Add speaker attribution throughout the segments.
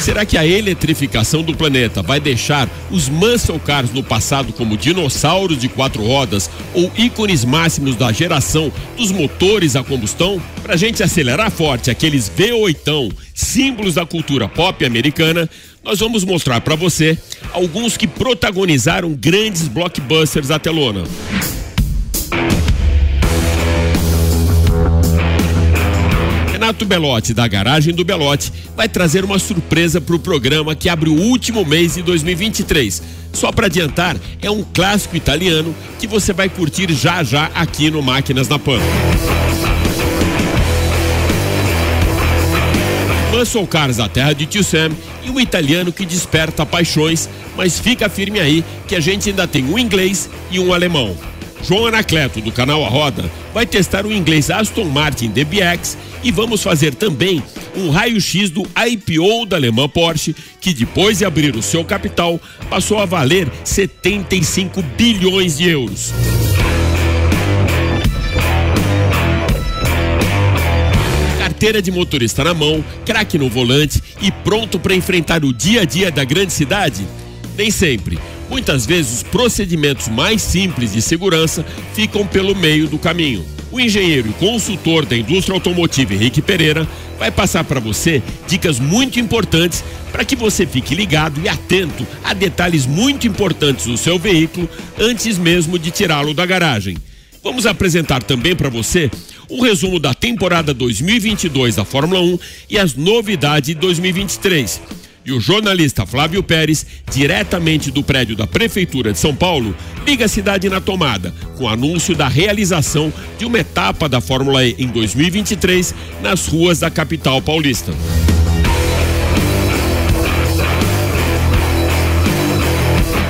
Speaker 1: Será que a eletrificação do planeta vai deixar os muscle cars no passado como dinossauros de quatro rodas ou ícones máximos da geração dos motores a combustão? Pra gente acelerar forte aqueles V8, símbolos da cultura pop americana, nós vamos mostrar para você alguns que protagonizaram grandes blockbusters à telona. Renato Belotti, da Garagem do Belotti, vai trazer uma surpresa para o programa que abre o último mês de 2023. Só para adiantar, é um clássico italiano que você vai curtir já já aqui no Máquinas na Pan. Muscle Cars da terra de Tio Sam e um italiano que desperta paixões, mas fica firme aí que a gente ainda tem um inglês e um alemão. João Anacleto, do canal A Roda, vai testar o inglês Aston Martin DBX e vamos fazer também um raio-x do IPO da alemã Porsche, que depois de abrir o seu capital, passou a valer 75 bilhões de euros. carteira de motorista na mão, craque no volante e pronto para enfrentar o dia a dia da grande cidade? Nem sempre. Muitas vezes os procedimentos mais simples de segurança ficam pelo meio do caminho. O engenheiro e consultor da indústria automotiva Henrique Pereira vai passar para você dicas muito importantes para que você fique ligado e atento a detalhes muito importantes do seu veículo antes mesmo de tirá-lo da garagem. Vamos apresentar também para você um resumo da temporada 2022 da Fórmula 1 e as novidades de 2023. E o jornalista Flávio Pérez, diretamente do prédio da Prefeitura de São Paulo, liga a cidade na tomada, com o anúncio da realização de uma etapa da Fórmula E em 2023 nas ruas da capital paulista.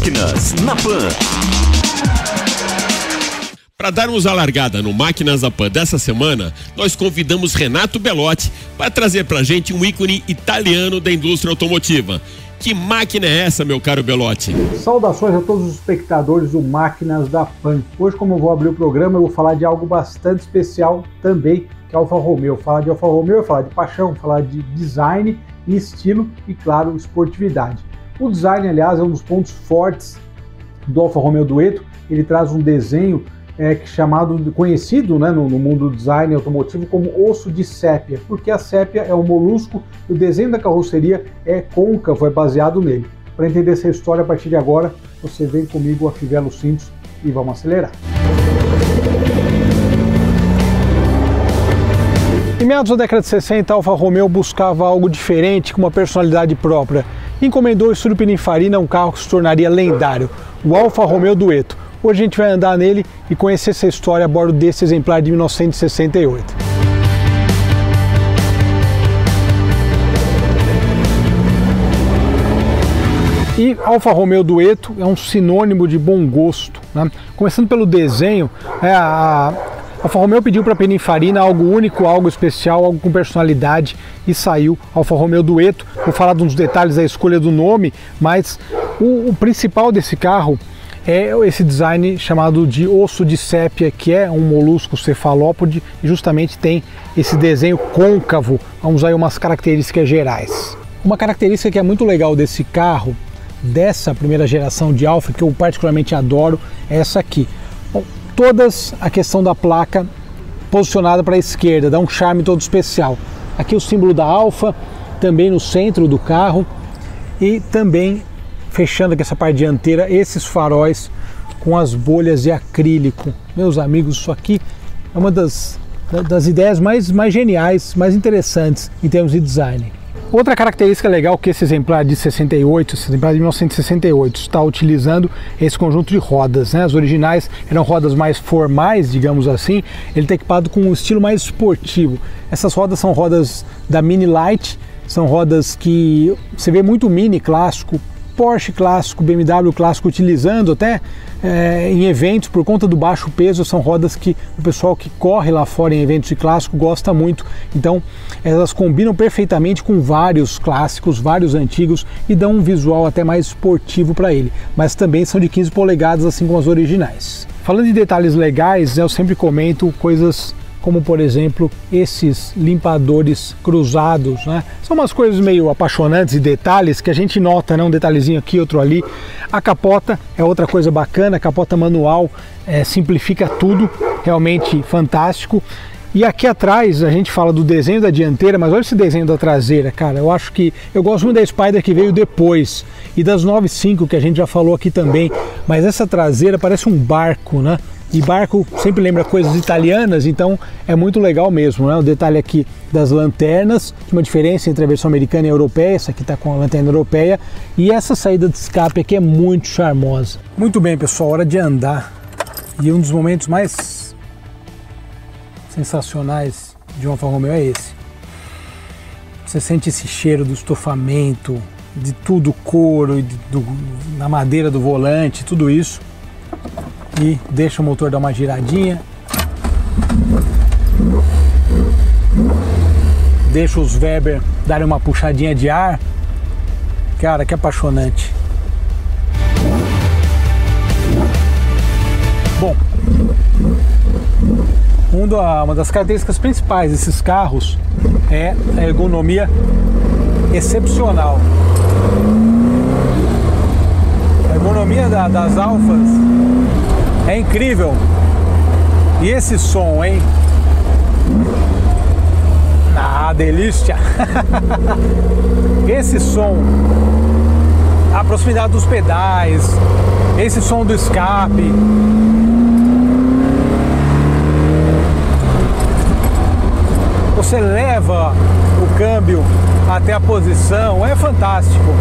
Speaker 2: Máquinas na Pan.
Speaker 1: Para darmos a largada no Máquinas da Pan dessa semana, nós convidamos Renato Belotti para trazer para gente um ícone italiano da indústria automotiva. Que máquina é essa, meu caro Belotti?
Speaker 3: Saudações a todos os espectadores do Máquinas da Pan. Hoje, como eu vou abrir o programa, eu vou falar de algo bastante especial também, que é Alfa Romeo. Falar de Alfa Romeo é falar de paixão, falar de design e estilo e, claro, esportividade. O design, aliás, é um dos pontos fortes do Alfa Romeo Dueto. Ele traz um desenho é, chamado, conhecido né, no, no, mundo do design automotivo como osso de sépia, porque a sépia é um molusco e o desenho da carroceria é côncavo, é baseado nele. Para entender essa história, a partir de agora, você vem comigo, afivela os cintos e vamos acelerar. Em meados da década de 60, a Alfa Romeo buscava algo diferente, com uma personalidade própria encomendou o estúdio Pininfarina um carro que se tornaria lendário, o Alfa Romeo Dueto. Hoje a gente vai andar nele e conhecer essa história a bordo desse exemplar de 1968. E Alfa Romeo Dueto é um sinônimo de bom gosto. Né? Começando pelo desenho, é, a, Alfa Romeo pediu para a Pininfarina algo único, algo especial, algo com personalidade e saiu Alfa Romeo Dueto. Vou falar de uns detalhes da escolha do nome, mas o, o principal desse carro é esse design chamado de osso de sépia, que é um molusco cefalópode e justamente tem esse desenho côncavo. Vamos aí umas características gerais. Uma característica que é muito legal desse carro, dessa primeira geração de Alfa, que eu particularmente adoro, é essa aqui todas a questão da placa posicionada para a esquerda, dá um charme todo especial. Aqui o símbolo da Alfa, também no centro do carro e também fechando aqui essa parte dianteira, esses faróis com as bolhas de acrílico. Meus amigos, isso aqui é uma das, das ideias mais, mais geniais, mais interessantes em termos de design. Outra característica legal que esse exemplar de 68, esse exemplar de 1968, está utilizando esse conjunto de rodas. Né? As originais eram rodas mais formais, digamos assim. Ele está equipado com um estilo mais esportivo. Essas rodas são rodas da Mini Light, são rodas que você vê muito Mini clássico, Porsche clássico, BMW clássico utilizando até é, em eventos por conta do baixo peso, são rodas que o pessoal que corre lá fora em eventos de clássico gosta muito. Então elas combinam perfeitamente com vários clássicos, vários antigos e dão um visual até mais esportivo para ele. Mas também são de 15 polegadas, assim como as originais. Falando de detalhes legais, eu sempre comento coisas como por exemplo esses limpadores cruzados, né? São umas coisas meio apaixonantes e detalhes que a gente nota, né? Um detalhezinho aqui, outro ali. A capota é outra coisa bacana, a capota manual é, simplifica tudo, realmente fantástico. E aqui atrás a gente fala do desenho da dianteira, mas olha esse desenho da traseira, cara. Eu acho que eu gosto muito da Spider que veio depois e das 95 que a gente já falou aqui também, mas essa traseira parece um barco, né? E barco sempre lembra coisas italianas, então é muito legal mesmo. Né? O detalhe aqui das lanternas, uma diferença entre a versão americana e europeia, essa aqui está com a lanterna europeia, e essa saída de escape aqui é muito charmosa. Muito bem, pessoal, hora de andar. E um dos momentos mais sensacionais de uma Alfa Romeo é esse. Você sente esse cheiro do estofamento, de tudo couro, de, do, na madeira do volante, tudo isso e deixa o motor dar uma giradinha. Deixa os Weber darem uma puxadinha de ar. Cara, que apaixonante. Bom, uma das características principais desses carros é a ergonomia excepcional. A ergonomia da, das alfas é incrível. E esse som, hein? Ah, delícia! esse som, a proximidade dos pedais, esse som do escape. Você leva o câmbio até a posição, é fantástico.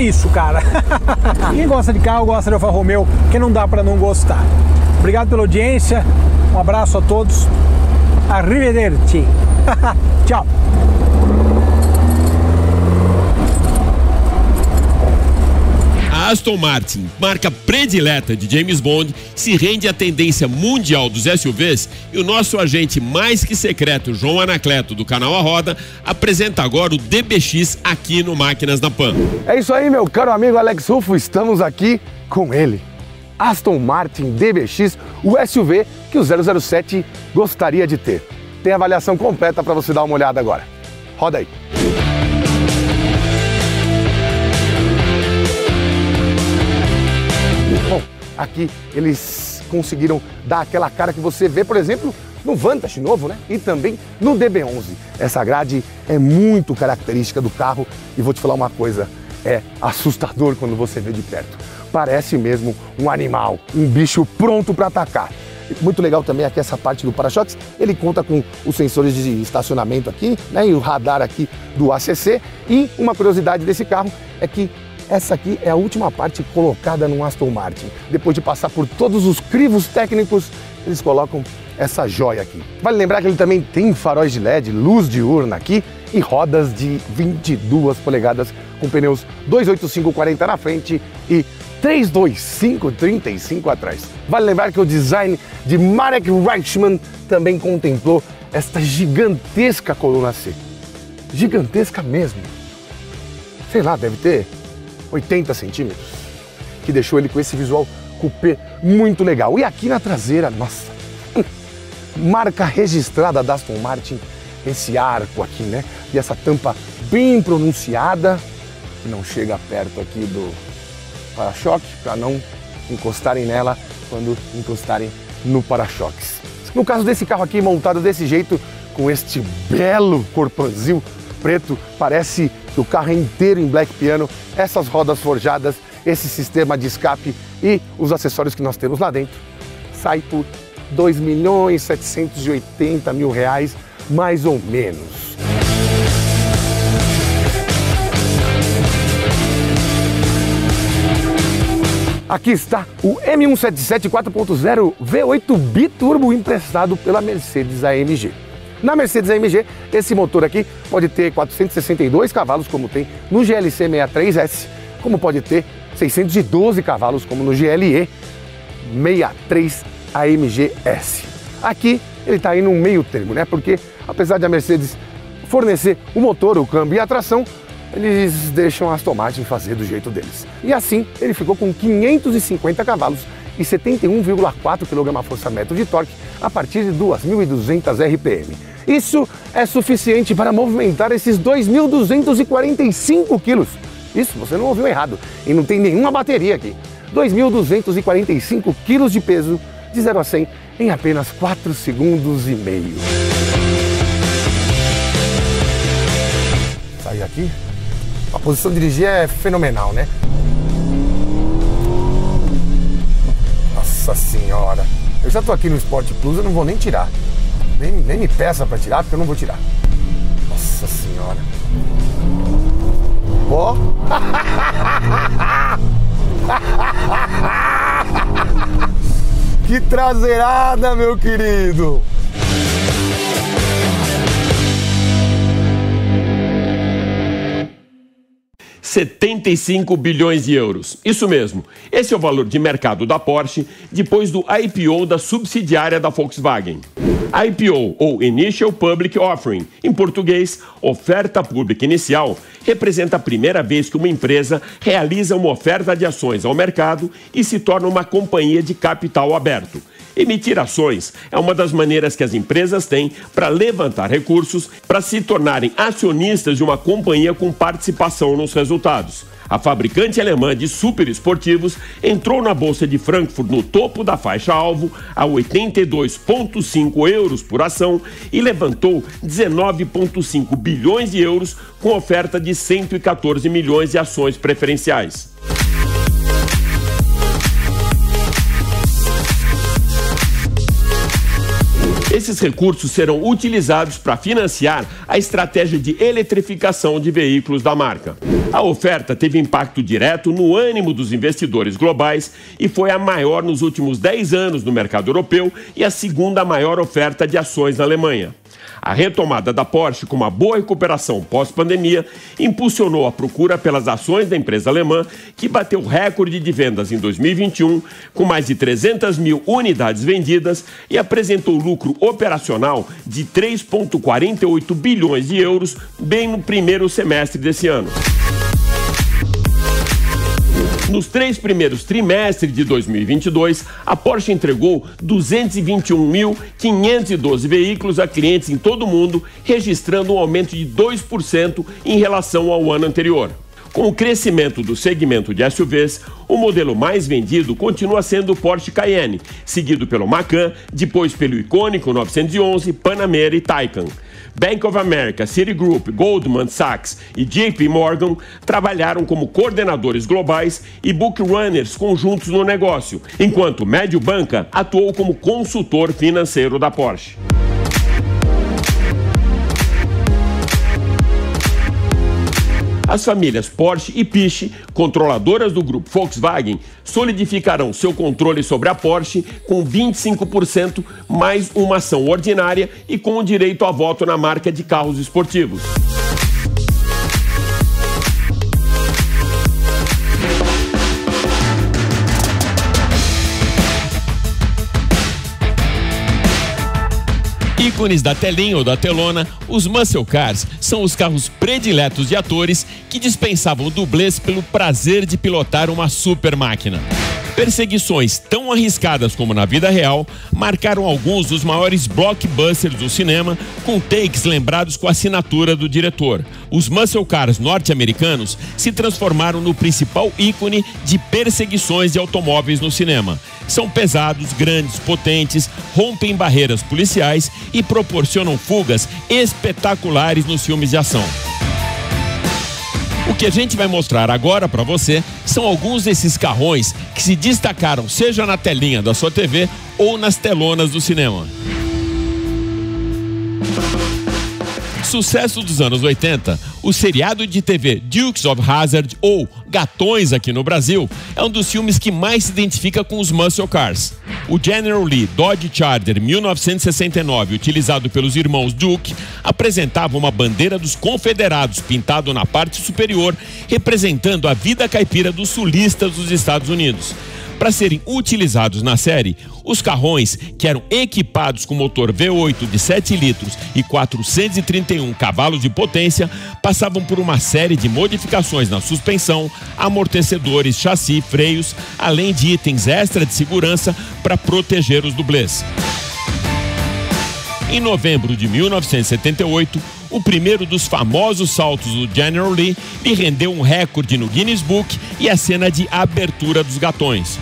Speaker 3: Isso, cara. Quem gosta de carro gosta de Alfa Romeo, que não dá para não gostar. Obrigado pela audiência, um abraço a todos. Arrivederci. Tchau.
Speaker 1: Aston Martin, marca predileta de James Bond, se rende à tendência mundial dos SUVs e o nosso agente mais que secreto, João Anacleto, do canal A Roda, apresenta agora o DBX aqui no Máquinas na Pan.
Speaker 4: É isso aí, meu caro amigo Alex Rufo, estamos aqui com ele. Aston Martin DBX, o SUV que o 007 gostaria de ter. Tem avaliação completa para você dar uma olhada agora. Roda aí. Aqui eles conseguiram dar aquela cara que você vê, por exemplo, no Vantage novo, né? E também no DB11. Essa grade é muito característica do carro e vou te falar uma coisa, é assustador quando você vê de perto. Parece mesmo um animal, um bicho pronto para atacar. Muito legal também aqui essa parte do para-choques. Ele conta com os sensores de estacionamento aqui, né? E o radar aqui do ACC. E uma curiosidade desse carro é que essa aqui é a última parte colocada no Aston Martin. Depois de passar por todos os crivos técnicos, eles colocam essa joia aqui. Vale lembrar que ele também tem faróis de LED, luz diurna aqui e rodas de 22 polegadas com pneus 285/40 na frente e 325/35 atrás. Vale lembrar que o design de Marek Reichmann também contemplou esta gigantesca coluna C. Gigantesca mesmo. Sei lá, deve ter 80 centímetros, que deixou ele com esse visual coupé muito legal. E aqui na traseira, nossa, marca registrada da Aston Martin, esse arco aqui, né? E essa tampa bem pronunciada, não chega perto aqui do para-choque para não encostarem nela quando encostarem no para-choques. No caso desse carro aqui montado desse jeito, com este belo corpanzil preto, parece que o carro é inteiro em black piano, essas rodas forjadas, esse sistema de escape e os acessórios que nós temos lá dentro, sai por 2 milhões 780 mil reais, mais ou menos. Aqui está o M177 4.0 V8 biturbo emprestado pela Mercedes AMG. Na Mercedes AMG, esse motor aqui pode ter 462 cavalos, como tem no GLC 63S, como pode ter 612 cavalos, como no GLE 63 AMG S. Aqui ele está aí no meio termo, né? Porque apesar de a Mercedes fornecer o motor, o câmbio e a tração, eles deixam a Aston Martin fazer do jeito deles. E assim ele ficou com 550 cavalos e 71,4 kgfm de torque a partir de 2.200 RPM. Isso é suficiente para movimentar esses 2.245 quilos. Isso, você não ouviu errado. E não tem nenhuma bateria aqui. 2.245 quilos de peso de 0 a 100 em apenas 4 segundos e meio. Sai aqui. A posição de dirigir é fenomenal, né? Nossa senhora. Eu já tô aqui no Sport Plus, eu não vou nem tirar. Nem, nem me peça para tirar, porque eu não vou tirar. Nossa senhora. Ó. que traseirada, meu querido.
Speaker 1: 75 bilhões de euros. Isso mesmo. Esse é o valor de mercado da Porsche depois do IPO da subsidiária da Volkswagen. IPO, ou Initial Public Offering, em português, oferta pública inicial, representa a primeira vez que uma empresa realiza uma oferta de ações ao mercado e se torna uma companhia de capital aberto. Emitir ações é uma das maneiras que as empresas têm para levantar recursos para se tornarem acionistas de uma companhia com participação nos resultados. A fabricante alemã de superesportivos entrou na Bolsa de Frankfurt no topo da faixa-alvo a 82,5 euros por ação e levantou 19,5 bilhões de euros com oferta de 114 milhões de ações preferenciais. Esses recursos serão utilizados para financiar a estratégia de eletrificação de veículos da marca. A oferta teve impacto direto no ânimo dos investidores globais e foi a maior nos últimos 10 anos no mercado europeu e a segunda maior oferta de ações na Alemanha. A retomada da Porsche, com uma boa recuperação pós-pandemia, impulsionou a procura pelas ações da empresa alemã, que bateu recorde de vendas em 2021, com mais de 300 mil unidades vendidas e apresentou lucro operacional de 3,48 bilhões de euros, bem no primeiro semestre desse ano. Nos três primeiros trimestres de 2022, a Porsche entregou 221.512 veículos a clientes em todo o mundo, registrando um aumento de 2% em relação ao ano anterior. Com o crescimento do segmento de SUVs, o modelo mais vendido continua sendo o Porsche Cayenne, seguido pelo Macan, depois pelo icônico 911, Panamera e Taycan. Bank of America, Citigroup, Goldman Sachs e JP Morgan trabalharam como coordenadores globais e bookrunners conjuntos no negócio, enquanto Mediobanca atuou como consultor financeiro da Porsche. As famílias Porsche e Piche, controladoras do grupo Volkswagen, solidificarão seu controle sobre a Porsche com 25% mais uma ação ordinária e com o direito a voto na marca de carros esportivos. Ícones da telinha ou da telona, os muscle cars são os carros prediletos de atores que dispensavam dublês pelo prazer de pilotar uma super máquina. Perseguições tão arriscadas como na vida real marcaram alguns dos maiores blockbusters do cinema, com takes lembrados com a assinatura do diretor. Os muscle cars norte-americanos se transformaram no principal ícone de perseguições de automóveis no cinema. São pesados, grandes, potentes, rompem barreiras policiais e proporcionam fugas espetaculares nos filmes de ação. O que a gente vai mostrar agora para você são alguns desses carrões que se destacaram seja na telinha da sua TV ou nas telonas do cinema. Sucesso dos anos 80, o seriado de TV Dukes of Hazzard ou Gatões aqui no Brasil é um dos filmes que mais se identifica com os muscle cars. O General Lee Dodge Charger 1969, utilizado pelos irmãos Duke, apresentava uma bandeira dos confederados pintado na parte superior, representando a vida caipira dos sulistas dos Estados Unidos. Para serem utilizados na série, os carrões, que eram equipados com motor V8 de 7 litros e 431 cavalos de potência, passavam por uma série de modificações na suspensão, amortecedores, chassi, freios, além de itens extra de segurança para proteger os dublês. Em novembro de 1978, o primeiro dos famosos saltos do General Lee lhe rendeu um recorde no Guinness Book e a cena de abertura dos gatões.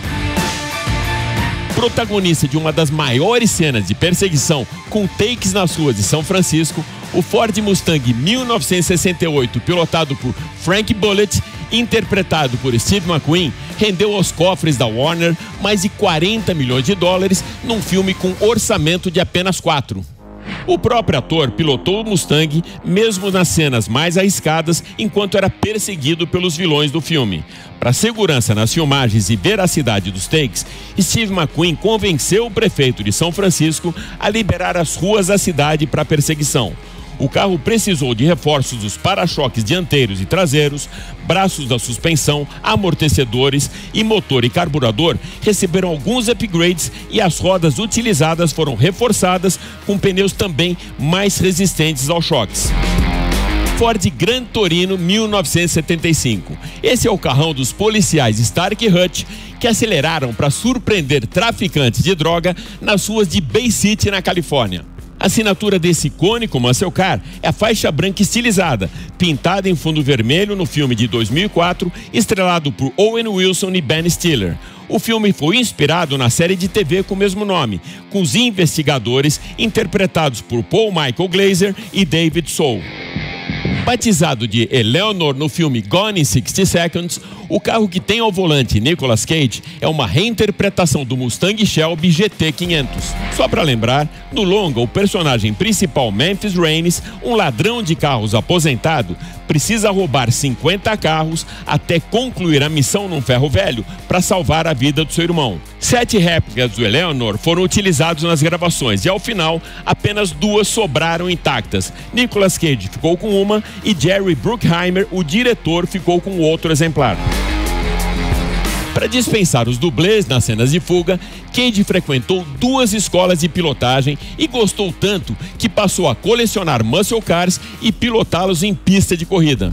Speaker 1: Protagonista de uma das maiores cenas de perseguição com takes nas ruas de São Francisco, o Ford Mustang 1968, pilotado por Frank Bullitt, interpretado por Steve McQueen, rendeu aos cofres da Warner mais de 40 milhões de dólares num filme com orçamento de apenas 4. O próprio ator pilotou o Mustang mesmo nas cenas mais arriscadas enquanto era perseguido pelos vilões do filme. Para segurança nas filmagens e veracidade dos takes, Steve McQueen convenceu o prefeito de São Francisco a liberar as ruas da cidade para perseguição. O carro precisou de reforços dos para-choques dianteiros e traseiros, braços da suspensão, amortecedores e motor e carburador receberam alguns upgrades e as rodas utilizadas foram reforçadas com pneus também mais resistentes aos choques. Ford Gran Torino 1975. Esse é o carrão dos policiais Stark e Hutch que aceleraram para surpreender traficantes de droga nas ruas de Bay City, na Califórnia. A assinatura desse icônico muscle car é a faixa branca estilizada, pintada em fundo vermelho no filme de 2004, estrelado por Owen Wilson e Ben Stiller. O filme foi inspirado na série de TV com o mesmo nome, com os investigadores interpretados por Paul Michael Glazer e David Soul. Batizado de Eleanor no filme Gone in 60 Seconds, o carro que tem ao volante Nicolas Cage é uma reinterpretação do Mustang Shelby GT 500. Só para lembrar, no longa, o personagem principal Memphis Raines, um ladrão de carros aposentado, precisa roubar 50 carros até concluir a missão num ferro velho para salvar a vida do seu irmão. Sete réplicas do Eleanor foram utilizados nas gravações e ao final apenas duas sobraram intactas. Nicolas Cage ficou com uma e Jerry Bruckheimer, o diretor, ficou com outro exemplar. Para dispensar os dublês nas cenas de fuga, Cage frequentou duas escolas de pilotagem e gostou tanto que passou a colecionar muscle cars e pilotá-los em pista de corrida.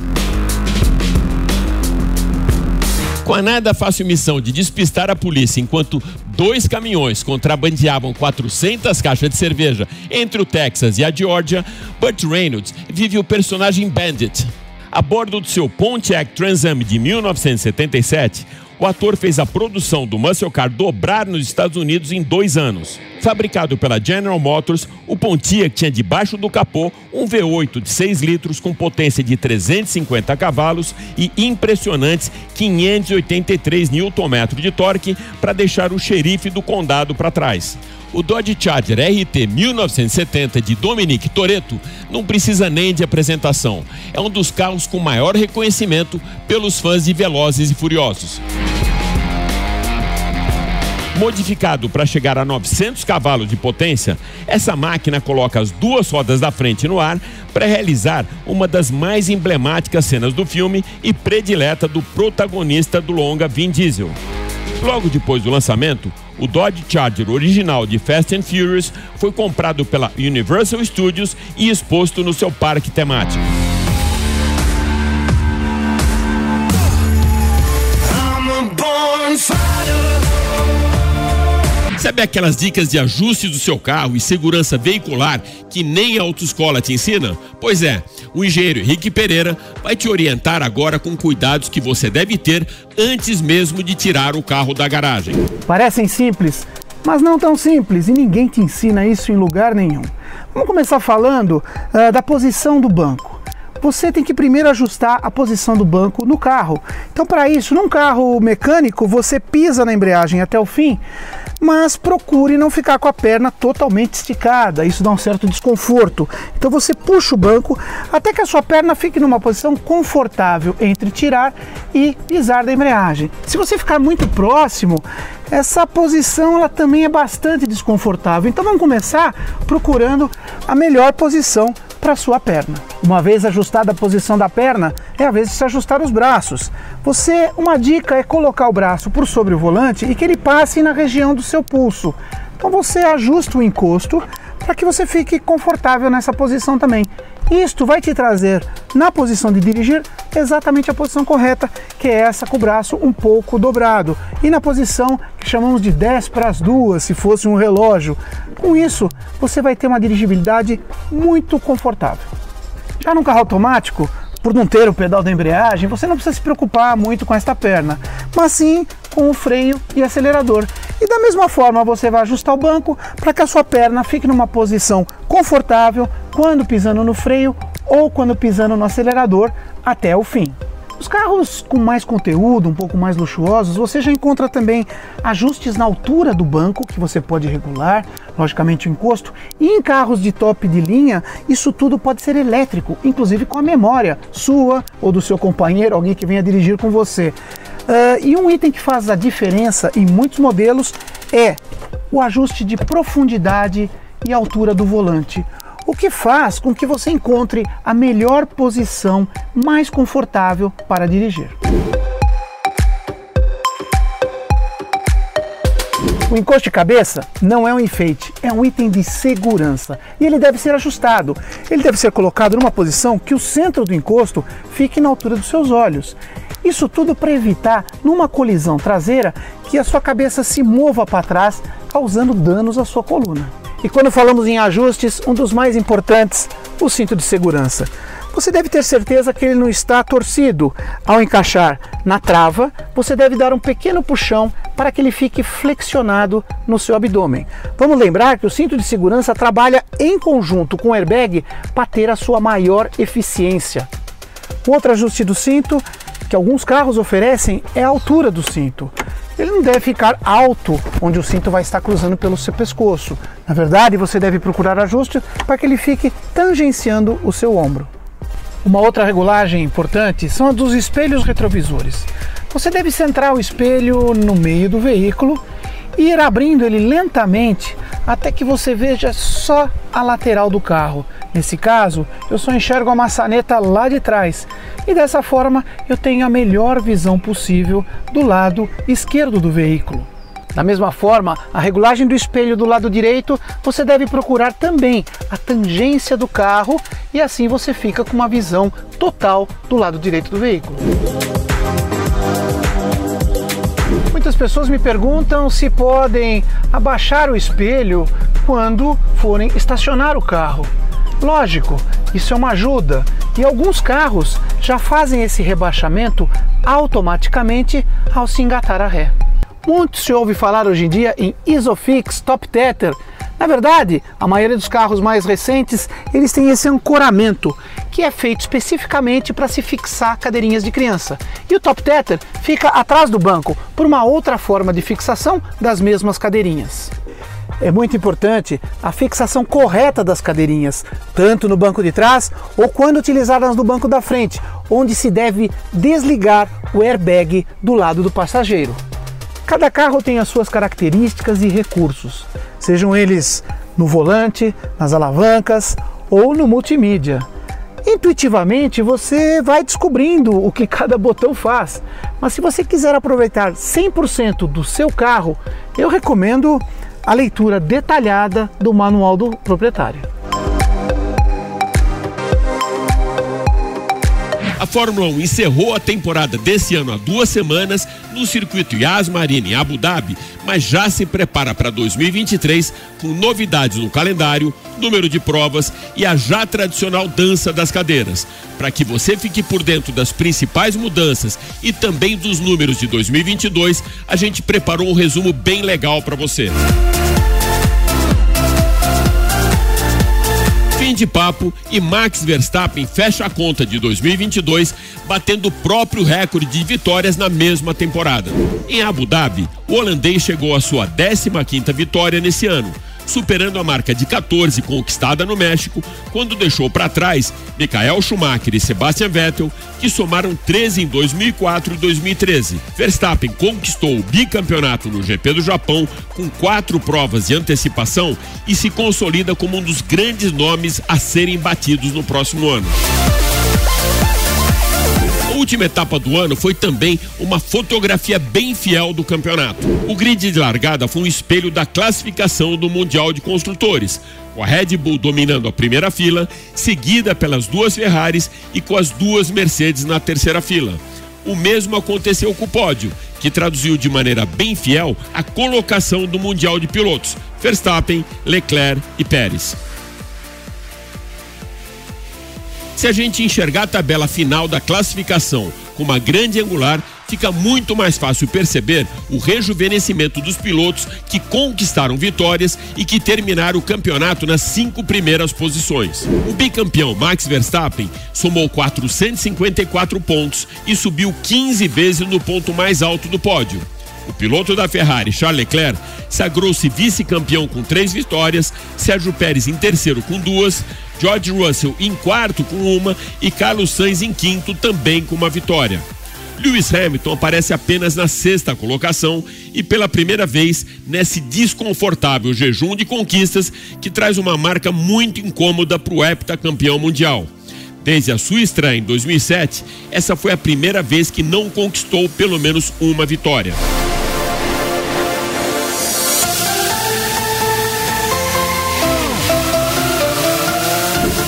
Speaker 1: Com a nada fácil missão de despistar a polícia enquanto dois caminhões contrabandeavam 400 caixas de cerveja entre o Texas e a Georgia, Burt Reynolds vive o personagem Bandit. A bordo do seu Pontiac Trans Am de 1977, o ator fez a produção do Muscle Car dobrar nos Estados Unidos em dois anos. Fabricado pela General Motors, o Pontiac tinha debaixo do capô um V8 de 6 litros com potência de 350 cavalos e impressionantes 583 Nm de torque para deixar o xerife do condado para trás. O Dodge Charger RT 1970 de Dominic Toretto não precisa nem de apresentação. É um dos carros com maior reconhecimento pelos fãs de Velozes e Furiosos. Modificado para chegar a 900 cavalos de potência, essa máquina coloca as duas rodas da frente no ar para realizar uma das mais emblemáticas cenas do filme e predileta do protagonista do longa Vin Diesel. Logo depois do lançamento, o Dodge Charger original de Fast and Furious foi comprado pela Universal Studios e exposto no seu parque temático.
Speaker 5: I'm.
Speaker 1: Sabe aquelas dicas de ajuste do seu carro e segurança veicular que nem a autoescola te ensina? Pois é, o engenheiro Henrique Pereira vai te orientar agora com cuidados que você deve ter antes mesmo de tirar o carro da garagem.
Speaker 5: Parecem simples, mas não tão simples e ninguém te ensina isso em lugar nenhum. Vamos começar falando uh, da posição do banco você tem que primeiro ajustar a posição do banco no carro. Então, para isso, num carro mecânico, você pisa na embreagem até o fim, mas procure não ficar com a perna totalmente esticada, isso dá um certo desconforto. Então, você puxa o banco até que a sua perna fique numa posição confortável entre tirar e pisar da embreagem. Se você ficar muito próximo, essa posição ela também é bastante desconfortável. Então, vamos começar procurando a melhor posição para a sua perna. Uma vez ajustada a posição da perna, é a vez de se ajustar os braços. Você, uma dica é colocar o braço por sobre o volante e que ele passe na região do seu pulso. Então você ajusta o encosto para que você fique confortável nessa posição também. Isto vai te trazer na posição de dirigir exatamente a posição correta, que é essa com o braço um pouco dobrado, e na posição que chamamos de 10 para as duas, se fosse um relógio. Com isso, você vai ter uma dirigibilidade muito confortável. Já no carro automático, por não ter o pedal da embreagem, você não precisa se preocupar muito com esta perna, mas sim com o freio e acelerador. E da mesma forma você vai ajustar o banco para que a sua perna fique numa posição confortável quando pisando no freio ou quando pisando no acelerador até o fim. Os carros com mais conteúdo, um pouco mais luxuosos, você já encontra também ajustes na altura do banco que você pode regular, logicamente o encosto. E em carros de top de linha, isso tudo pode ser elétrico, inclusive com a memória sua ou do seu companheiro, alguém que venha dirigir com você. Uh, e um item que faz a diferença em muitos modelos é o ajuste de profundidade e altura do volante o que faz com que você encontre a melhor posição mais confortável para dirigir. O encosto de cabeça não é um enfeite, é um item de segurança e ele deve ser ajustado. Ele deve ser colocado numa posição que o centro do encosto fique na altura dos seus olhos. Isso tudo para evitar, numa colisão traseira, que a sua cabeça se mova para trás, causando danos à sua coluna. E quando falamos em ajustes, um dos mais importantes, o cinto de segurança. Você deve ter certeza que ele não está torcido. Ao encaixar na trava, você deve dar um pequeno puxão para que ele fique flexionado no seu abdômen. Vamos lembrar que o cinto de segurança trabalha em conjunto com o airbag para ter a sua maior eficiência. Outro ajuste do cinto que alguns carros oferecem é a altura do cinto ele não deve ficar alto, onde o cinto vai estar cruzando pelo seu pescoço. Na verdade, você deve procurar ajuste para que ele fique tangenciando o seu ombro. Uma outra regulagem importante são a dos espelhos retrovisores. Você deve centrar o espelho no meio do veículo e ir abrindo ele lentamente até que você veja só a lateral do carro. Nesse caso, eu só enxergo a maçaneta lá de trás e dessa forma eu tenho a melhor visão possível do lado esquerdo do veículo. Da mesma forma, a regulagem do espelho do lado direito, você deve procurar também a tangência do carro e assim você fica com uma visão total do lado direito do veículo. Muitas pessoas me perguntam se podem abaixar o espelho quando forem estacionar o carro. Lógico, isso é uma ajuda e alguns carros já fazem esse rebaixamento automaticamente ao se engatar a ré. Muito se ouve falar hoje em dia em Isofix Top Tether. Na verdade, a maioria dos carros mais recentes, eles têm esse ancoramento, que é feito especificamente para se fixar cadeirinhas de criança. E o Top Tether fica atrás do banco, por uma outra forma de fixação das mesmas cadeirinhas. É muito importante a fixação correta das cadeirinhas, tanto no banco de trás ou quando utilizadas no banco da frente, onde se deve desligar o airbag do lado do passageiro. Cada carro tem as suas características e recursos, sejam eles no volante, nas alavancas ou no multimídia. Intuitivamente você vai descobrindo o que cada botão faz, mas se você quiser aproveitar 100% do seu carro, eu recomendo a leitura detalhada do manual do proprietário.
Speaker 1: A Fórmula 1 encerrou a temporada desse ano há duas semanas no circuito Yas Marina em Abu Dhabi, mas já se prepara para 2023 com novidades no calendário, número de provas e a já tradicional dança das cadeiras. Para que você fique por dentro das principais mudanças e também dos números de 2022, a gente preparou um resumo bem legal para você. Fim de papo e Max Verstappen fecha a conta de 2022, batendo o próprio recorde de vitórias na mesma temporada. Em Abu Dhabi, o holandês chegou à sua 15ª vitória nesse ano superando a marca de 14 conquistada no México, quando deixou para trás Michael Schumacher e Sebastian Vettel, que somaram 13 em 2004 e 2013. Verstappen conquistou o bicampeonato no GP do Japão com quatro provas de antecipação e se consolida como um dos grandes nomes a serem batidos no próximo ano última etapa do ano foi também uma fotografia bem fiel do campeonato. O grid de largada foi um espelho da classificação do Mundial de Construtores, com a Red Bull dominando a primeira fila, seguida pelas duas Ferraris e com as duas Mercedes na terceira fila. O mesmo aconteceu com o pódio, que traduziu de maneira bem fiel a colocação do Mundial de Pilotos: Verstappen, Leclerc e Pérez. Se a gente enxergar a tabela final da classificação com uma grande angular, fica muito mais fácil perceber o rejuvenescimento dos pilotos que conquistaram vitórias e que terminaram o campeonato nas cinco primeiras posições. O bicampeão Max Verstappen somou 454 pontos e subiu 15 vezes no ponto mais alto do pódio. O piloto da Ferrari, Charles Leclerc, sagrou-se vice-campeão com três vitórias, Sérgio Pérez em terceiro com duas, George Russell em quarto com uma e Carlos Sainz em quinto também com uma vitória. Lewis Hamilton aparece apenas na sexta colocação e pela primeira vez nesse desconfortável jejum de conquistas que traz uma marca muito incômoda para o heptacampeão mundial. Desde a sua estreia em 2007, essa foi a primeira vez que não conquistou pelo menos uma vitória.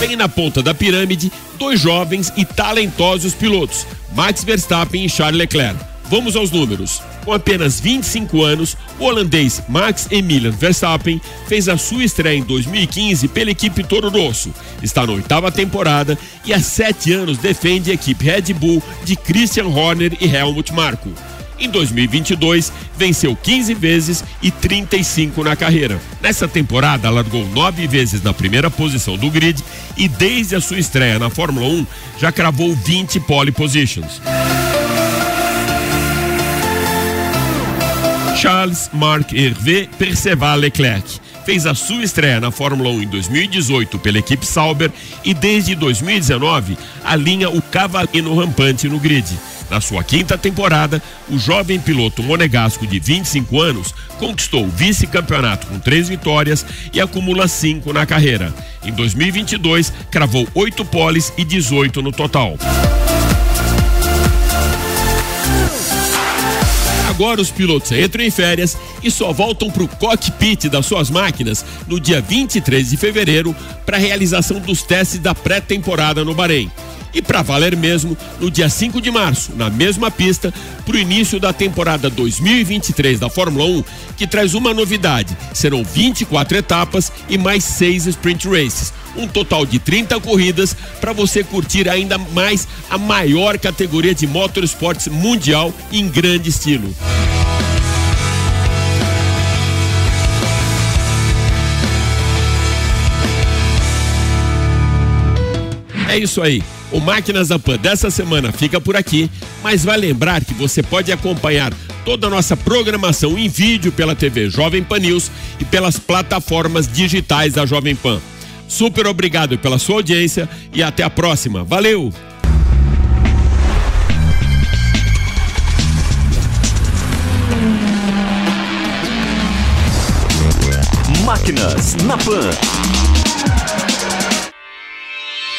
Speaker 1: Bem na ponta da pirâmide, dois jovens e talentosos pilotos, Max Verstappen e Charles Leclerc. Vamos aos números. Com apenas 25 anos, o holandês Max Emilian Verstappen fez a sua estreia em 2015 pela equipe Toro Rosso. Está na oitava temporada e há sete anos defende a equipe Red Bull de Christian Horner e Helmut Marko. Em 2022, venceu 15 vezes e 35 na carreira. Nessa temporada, largou nove vezes na primeira posição do grid e desde a sua estreia na Fórmula 1 já cravou 20 pole positions. Charles Marc Hervé Perceval Leclerc fez a sua estreia na Fórmula 1 em 2018 pela equipe Sauber e desde 2019 alinha o cavalinho rampante no grid. Na sua quinta temporada, o jovem piloto monegasco de 25 anos conquistou o vice-campeonato com três vitórias e acumula cinco na carreira. Em 2022, cravou oito poles e 18 no total. Agora os pilotos entram em férias e só voltam para o cockpit das suas máquinas no dia 23 de fevereiro para a realização dos testes da pré-temporada no Bahrein e para valer mesmo no dia 5 de março, na mesma pista, para o início da temporada 2023 da Fórmula 1, que traz uma novidade: serão 24 etapas e mais seis sprint races. Um total de 30 corridas para você curtir ainda mais a maior categoria de motorsports mundial em grande estilo. É isso aí. O Máquinas da Pan dessa semana fica por aqui, mas vai lembrar que você pode acompanhar toda a nossa programação em vídeo pela TV Jovem Pan News e pelas plataformas digitais da Jovem Pan. Super obrigado pela sua audiência e até a próxima. Valeu!
Speaker 2: Máquinas na Pan.